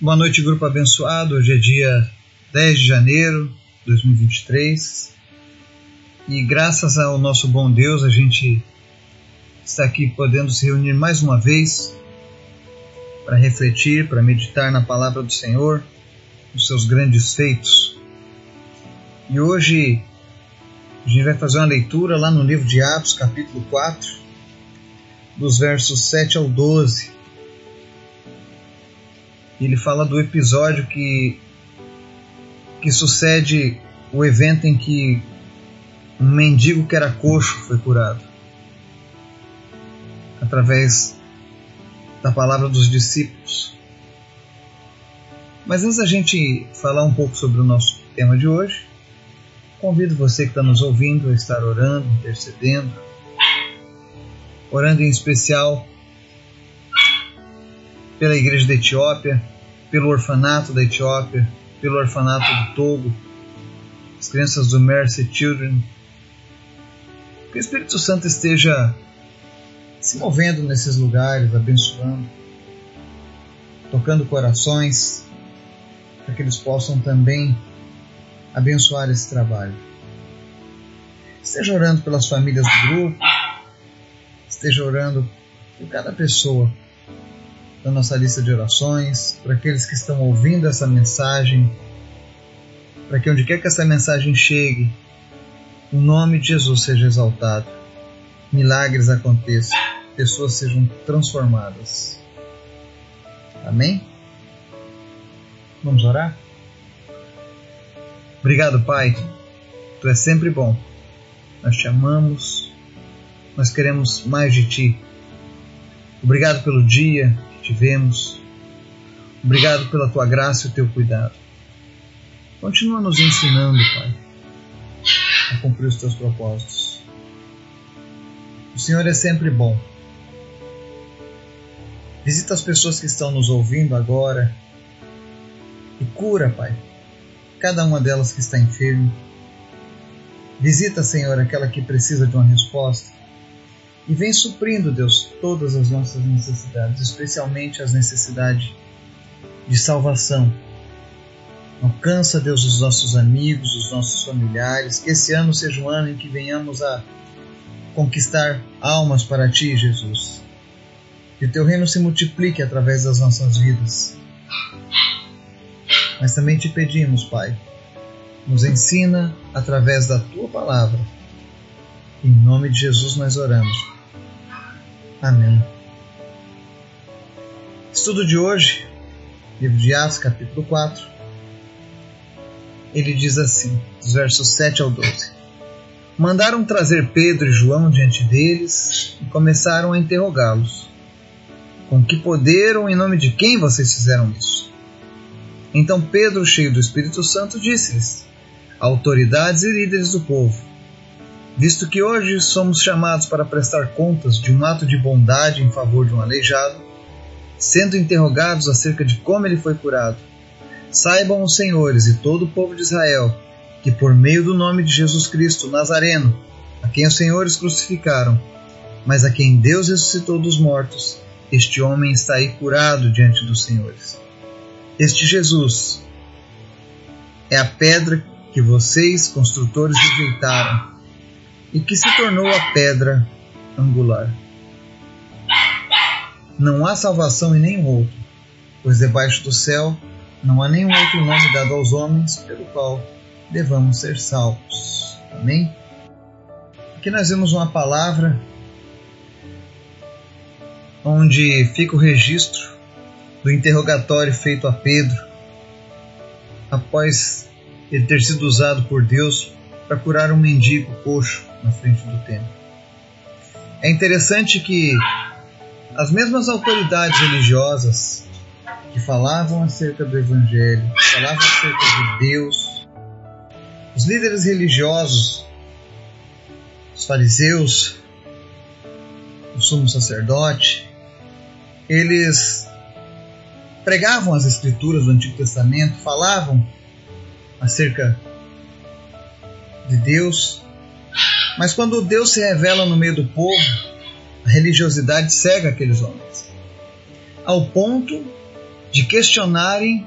Boa noite, grupo abençoado. Hoje é dia 10 de janeiro de 2023 e graças ao nosso bom Deus a gente está aqui podendo se reunir mais uma vez para refletir, para meditar na palavra do Senhor, nos seus grandes feitos. E hoje a gente vai fazer uma leitura lá no livro de Atos, capítulo 4, dos versos 7 ao 12 ele fala do episódio que, que sucede o evento em que um mendigo que era coxo foi curado através da palavra dos discípulos. Mas antes da gente falar um pouco sobre o nosso tema de hoje, convido você que está nos ouvindo a estar orando, intercedendo, orando em especial pela Igreja da Etiópia, pelo orfanato da Etiópia, pelo orfanato do Togo, as crianças do Mercy Children. Que o Espírito Santo esteja se movendo nesses lugares, abençoando, tocando corações, para que eles possam também abençoar esse trabalho. Esteja orando pelas famílias do grupo, esteja orando por cada pessoa da nossa lista de orações, para aqueles que estão ouvindo essa mensagem, para que onde quer que essa mensagem chegue, o nome de Jesus seja exaltado, milagres aconteçam, pessoas sejam transformadas. Amém? Vamos orar? Obrigado, Pai. Tu és sempre bom. Nós te amamos. Nós queremos mais de ti. Obrigado pelo dia, tivemos. Obrigado pela tua graça e o teu cuidado. Continua nos ensinando, Pai, a cumprir os teus propósitos. O Senhor é sempre bom. Visita as pessoas que estão nos ouvindo agora e cura, Pai, cada uma delas que está enferma. Visita, Senhor, aquela que precisa de uma resposta e vem suprindo, Deus, todas as nossas necessidades, especialmente as necessidades de salvação. Alcança, Deus, os nossos amigos, os nossos familiares, que esse ano seja um ano em que venhamos a conquistar almas para Ti, Jesus. Que o Teu reino se multiplique através das nossas vidas. Mas também te pedimos, Pai, nos ensina através da Tua palavra. Em nome de Jesus nós oramos. Amém. Estudo de hoje, livro de Atos, capítulo 4. Ele diz assim, dos versos 7 ao 12. Mandaram trazer Pedro e João diante deles e começaram a interrogá-los. Com que poder ou em nome de quem vocês fizeram isso? Então Pedro, cheio do Espírito Santo, disse-lhes: Autoridades e líderes do povo, Visto que hoje somos chamados para prestar contas de um ato de bondade em favor de um aleijado, sendo interrogados acerca de como ele foi curado, saibam os senhores e todo o povo de Israel que, por meio do nome de Jesus Cristo Nazareno, a quem os senhores crucificaram, mas a quem Deus ressuscitou dos mortos, este homem está aí curado diante dos senhores. Este Jesus é a pedra que vocês, construtores, rejeitaram e que se tornou a pedra angular. Não há salvação em nenhum outro, pois debaixo do céu não há nenhum outro nome dado aos homens pelo qual devamos ser salvos. Amém? Aqui nós vemos uma palavra onde fica o registro do interrogatório feito a Pedro após ele ter sido usado por Deus para curar um mendigo coxo na frente do templo. É interessante que as mesmas autoridades religiosas que falavam acerca do Evangelho, falavam acerca de Deus, os líderes religiosos, os fariseus, o sumo sacerdote, eles pregavam as escrituras do Antigo Testamento, falavam acerca de Deus, mas quando Deus se revela no meio do povo, a religiosidade cega aqueles homens, ao ponto de questionarem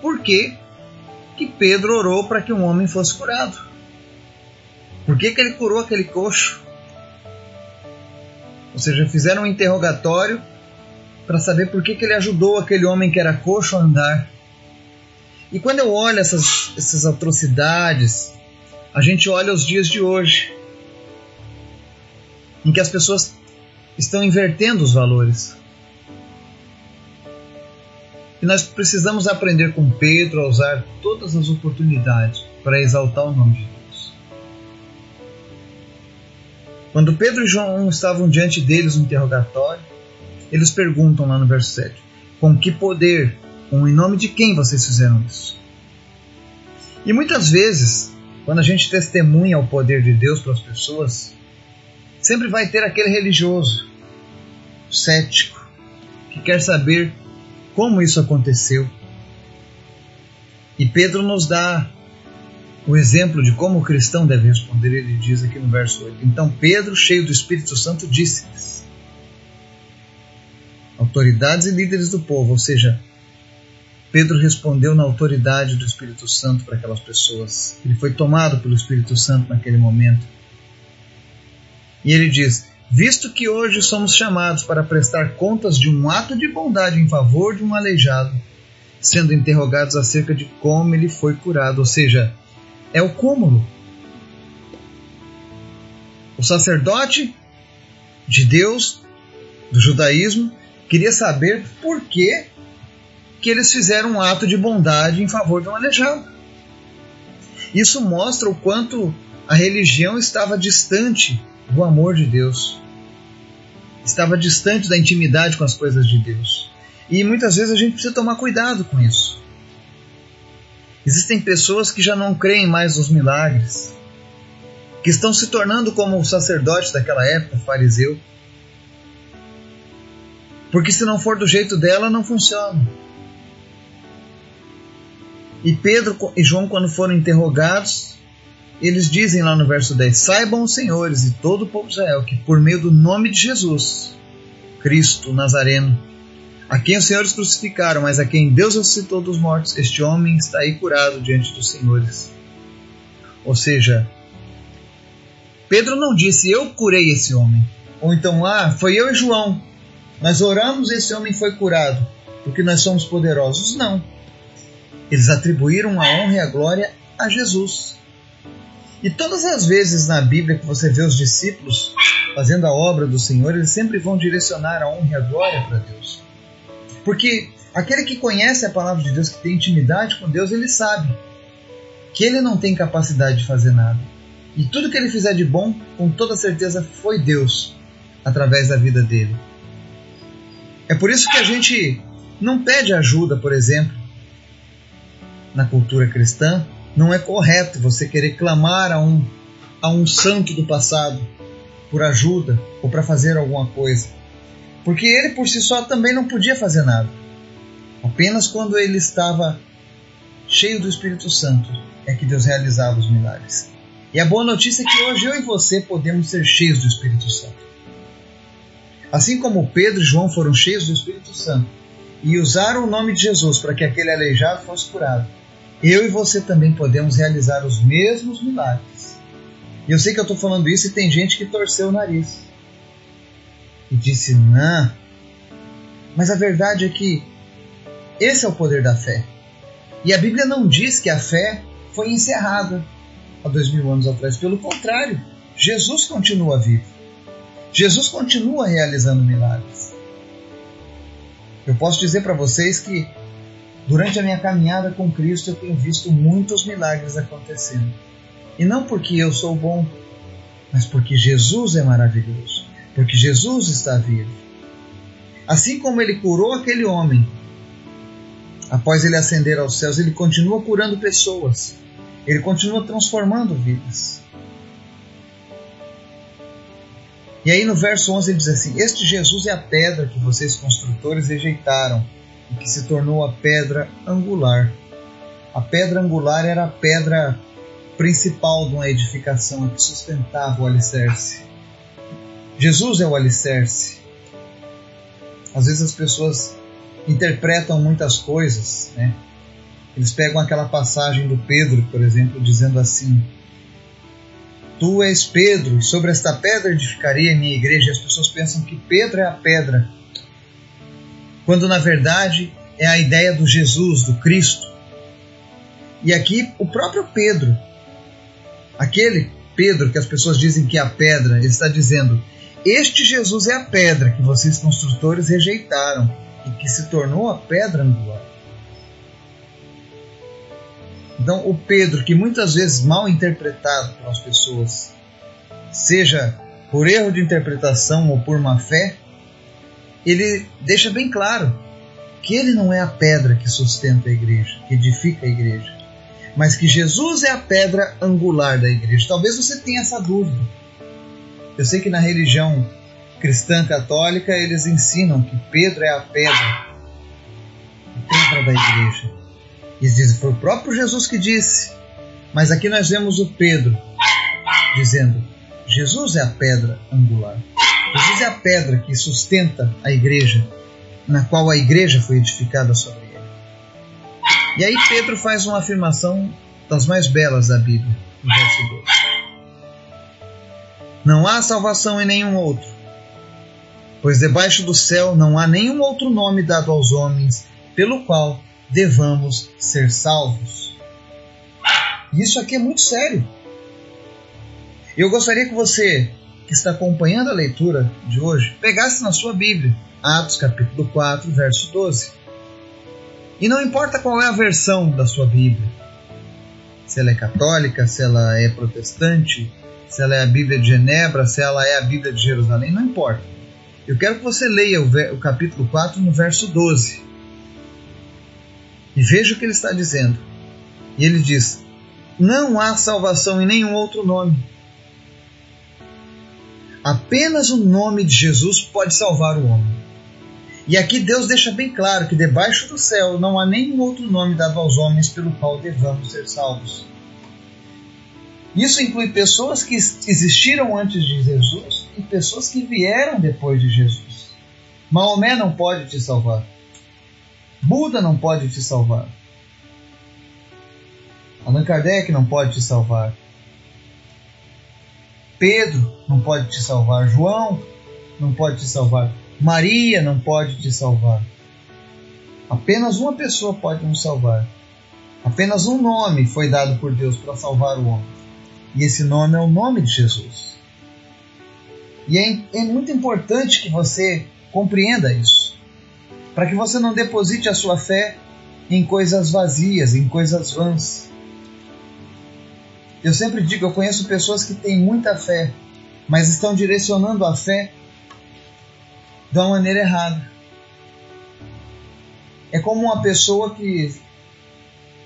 por que, que Pedro orou para que um homem fosse curado. Por que, que ele curou aquele coxo? Ou seja, fizeram um interrogatório para saber por que, que ele ajudou aquele homem que era coxo a andar. E quando eu olho essas, essas atrocidades, a gente olha os dias de hoje, em que as pessoas estão invertendo os valores. E nós precisamos aprender com Pedro a usar todas as oportunidades para exaltar o nome de Deus. Quando Pedro e João estavam diante deles no interrogatório, eles perguntam lá no verso 7: Com que poder ou em nome de quem vocês fizeram isso? E muitas vezes, quando a gente testemunha o poder de Deus para as pessoas, sempre vai ter aquele religioso, cético, que quer saber como isso aconteceu. E Pedro nos dá o exemplo de como o cristão deve responder. Ele diz aqui no verso 8: Então Pedro, cheio do Espírito Santo, disse-lhes, autoridades e líderes do povo, ou seja, Pedro respondeu na autoridade do Espírito Santo para aquelas pessoas. Ele foi tomado pelo Espírito Santo naquele momento. E ele diz: Visto que hoje somos chamados para prestar contas de um ato de bondade em favor de um aleijado, sendo interrogados acerca de como ele foi curado, ou seja, é o cúmulo. O sacerdote de Deus, do judaísmo, queria saber por que, que eles fizeram um ato de bondade em favor de um aleijado. Isso mostra o quanto a religião estava distante do amor de Deus. Estava distante da intimidade com as coisas de Deus. E muitas vezes a gente precisa tomar cuidado com isso. Existem pessoas que já não creem mais nos milagres, que estão se tornando como o sacerdote daquela época, fariseu. Porque se não for do jeito dela, não funciona. E Pedro e João, quando foram interrogados, eles dizem lá no verso 10: Saibam os senhores e todo o povo de Israel que, por meio do nome de Jesus, Cristo Nazareno, a quem os senhores crucificaram, mas a quem Deus ressuscitou dos mortos, este homem está aí curado diante dos senhores. Ou seja, Pedro não disse eu curei esse homem, ou então ah, foi eu e João, nós oramos e esse homem foi curado, porque nós somos poderosos. Não. Eles atribuíram a honra e a glória a Jesus. E todas as vezes na Bíblia que você vê os discípulos fazendo a obra do Senhor, eles sempre vão direcionar a honra e a glória para Deus. Porque aquele que conhece a palavra de Deus, que tem intimidade com Deus, ele sabe que ele não tem capacidade de fazer nada. E tudo que ele fizer de bom, com toda certeza, foi Deus através da vida dele. É por isso que a gente não pede ajuda, por exemplo, na cultura cristã, não é correto você querer clamar a um, a um santo do passado por ajuda ou para fazer alguma coisa. Porque ele por si só também não podia fazer nada. Apenas quando ele estava cheio do Espírito Santo é que Deus realizava os milagres. E a boa notícia é que hoje eu e você podemos ser cheios do Espírito Santo. Assim como Pedro e João foram cheios do Espírito Santo e usaram o nome de Jesus para que aquele aleijado fosse curado, eu e você também podemos realizar os mesmos milagres. E eu sei que eu estou falando isso e tem gente que torceu o nariz e disse: Não. Mas a verdade é que esse é o poder da fé. E a Bíblia não diz que a fé foi encerrada há dois mil anos atrás. Pelo contrário, Jesus continua vivo. Jesus continua realizando milagres. Eu posso dizer para vocês que Durante a minha caminhada com Cristo, eu tenho visto muitos milagres acontecendo. E não porque eu sou bom, mas porque Jesus é maravilhoso, porque Jesus está vivo. Assim como ele curou aquele homem, após ele ascender aos céus, ele continua curando pessoas, ele continua transformando vidas. E aí no verso 11 ele diz assim: Este Jesus é a pedra que vocês construtores rejeitaram e que se tornou a pedra angular. A pedra angular era a pedra principal de uma edificação que sustentava o alicerce. Jesus é o alicerce. Às vezes as pessoas interpretam muitas coisas, né? Eles pegam aquela passagem do Pedro, por exemplo, dizendo assim: Tu és Pedro, sobre esta pedra edificaria a minha igreja. As pessoas pensam que Pedro é a pedra, quando na verdade é a ideia do Jesus, do Cristo. E aqui o próprio Pedro, aquele Pedro que as pessoas dizem que é a pedra, ele está dizendo: Este Jesus é a pedra que vocês construtores rejeitaram e que se tornou a pedra angular. Então, o Pedro, que muitas vezes mal interpretado pelas pessoas, seja por erro de interpretação ou por má fé, ele deixa bem claro que ele não é a pedra que sustenta a igreja, que edifica a igreja, mas que Jesus é a pedra angular da igreja. Talvez você tenha essa dúvida. Eu sei que na religião cristã católica eles ensinam que Pedro é a pedra, a pedra da igreja. E dizem, foi o próprio Jesus que disse. Mas aqui nós vemos o Pedro dizendo: Jesus é a pedra angular. É a pedra que sustenta a igreja, na qual a igreja foi edificada sobre ele. E aí Pedro faz uma afirmação das mais belas da Bíblia, no verso 2. Não há salvação em nenhum outro, pois debaixo do céu não há nenhum outro nome dado aos homens pelo qual devamos ser salvos. Isso aqui é muito sério. Eu gostaria que você, que está acompanhando a leitura de hoje, pegasse na sua Bíblia, Atos capítulo 4, verso 12. E não importa qual é a versão da sua Bíblia, se ela é católica, se ela é protestante, se ela é a Bíblia de Genebra, se ela é a Bíblia de Jerusalém, não importa. Eu quero que você leia o, capítulo 4 no verso 12. E veja o que ele está dizendo. E ele diz: Não há salvação em nenhum outro nome. Apenas o nome de Jesus pode salvar o homem. E aqui Deus deixa bem claro que debaixo do céu não há nenhum outro nome dado aos homens pelo qual devamos ser salvos. Isso inclui pessoas que existiram antes de Jesus e pessoas que vieram depois de Jesus. Maomé não pode te salvar. Buda não pode te salvar. Allan Kardec não pode te salvar. Pedro não pode te salvar. João não pode te salvar. Maria não pode te salvar. Apenas uma pessoa pode nos salvar. Apenas um nome foi dado por Deus para salvar o homem. E esse nome é o nome de Jesus. E é, é muito importante que você compreenda isso para que você não deposite a sua fé em coisas vazias, em coisas vãs. Eu sempre digo, eu conheço pessoas que têm muita fé, mas estão direcionando a fé de uma maneira errada. É como uma pessoa que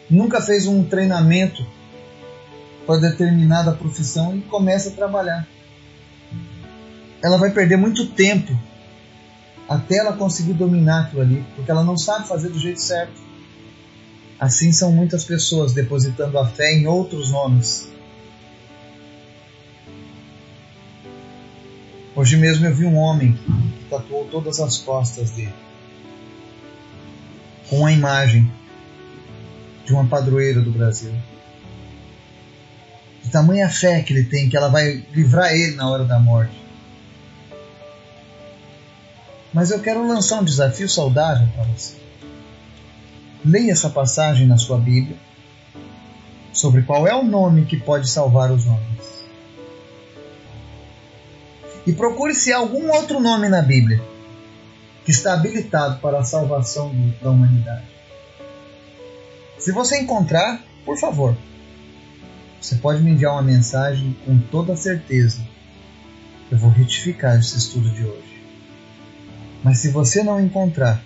nunca fez um treinamento para determinada profissão e começa a trabalhar. Ela vai perder muito tempo até ela conseguir dominar aquilo ali, porque ela não sabe fazer do jeito certo. Assim são muitas pessoas depositando a fé em outros nomes. Hoje mesmo eu vi um homem que tatuou todas as costas dele com a imagem de uma padroeira do Brasil. De tamanha fé que ele tem que ela vai livrar ele na hora da morte. Mas eu quero lançar um desafio saudável para você. Leia essa passagem na sua Bíblia sobre qual é o nome que pode salvar os homens. E procure se há algum outro nome na Bíblia que está habilitado para a salvação da humanidade. Se você encontrar, por favor, você pode me enviar uma mensagem com toda certeza. Eu vou retificar esse estudo de hoje. Mas se você não encontrar,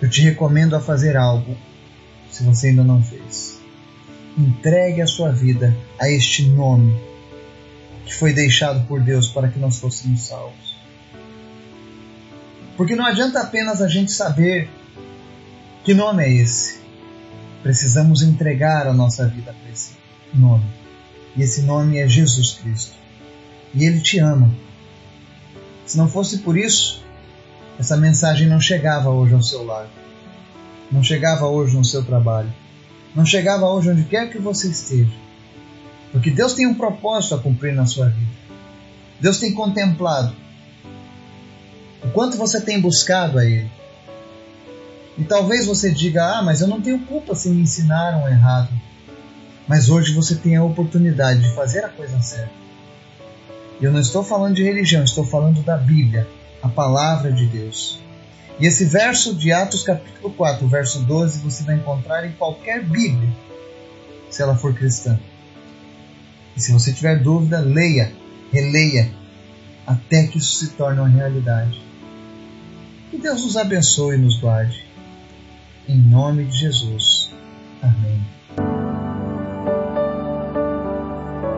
eu te recomendo a fazer algo se você ainda não fez. Entregue a sua vida a este nome que foi deixado por Deus para que nós fôssemos salvos. Porque não adianta apenas a gente saber que nome é esse. Precisamos entregar a nossa vida para esse nome. E esse nome é Jesus Cristo. E Ele te ama se não fosse por isso, essa mensagem não chegava hoje ao seu lar, não chegava hoje no seu trabalho, não chegava hoje onde quer que você esteja. Porque Deus tem um propósito a cumprir na sua vida. Deus tem contemplado o quanto você tem buscado a Ele. E talvez você diga: Ah, mas eu não tenho culpa se me ensinaram errado. Mas hoje você tem a oportunidade de fazer a coisa certa. E eu não estou falando de religião, estou falando da Bíblia, a palavra de Deus. E esse verso de Atos capítulo 4, verso 12, você vai encontrar em qualquer Bíblia, se ela for cristã. E se você tiver dúvida, leia, releia, até que isso se torne uma realidade. Que Deus nos abençoe e nos guarde. Em nome de Jesus. Amém.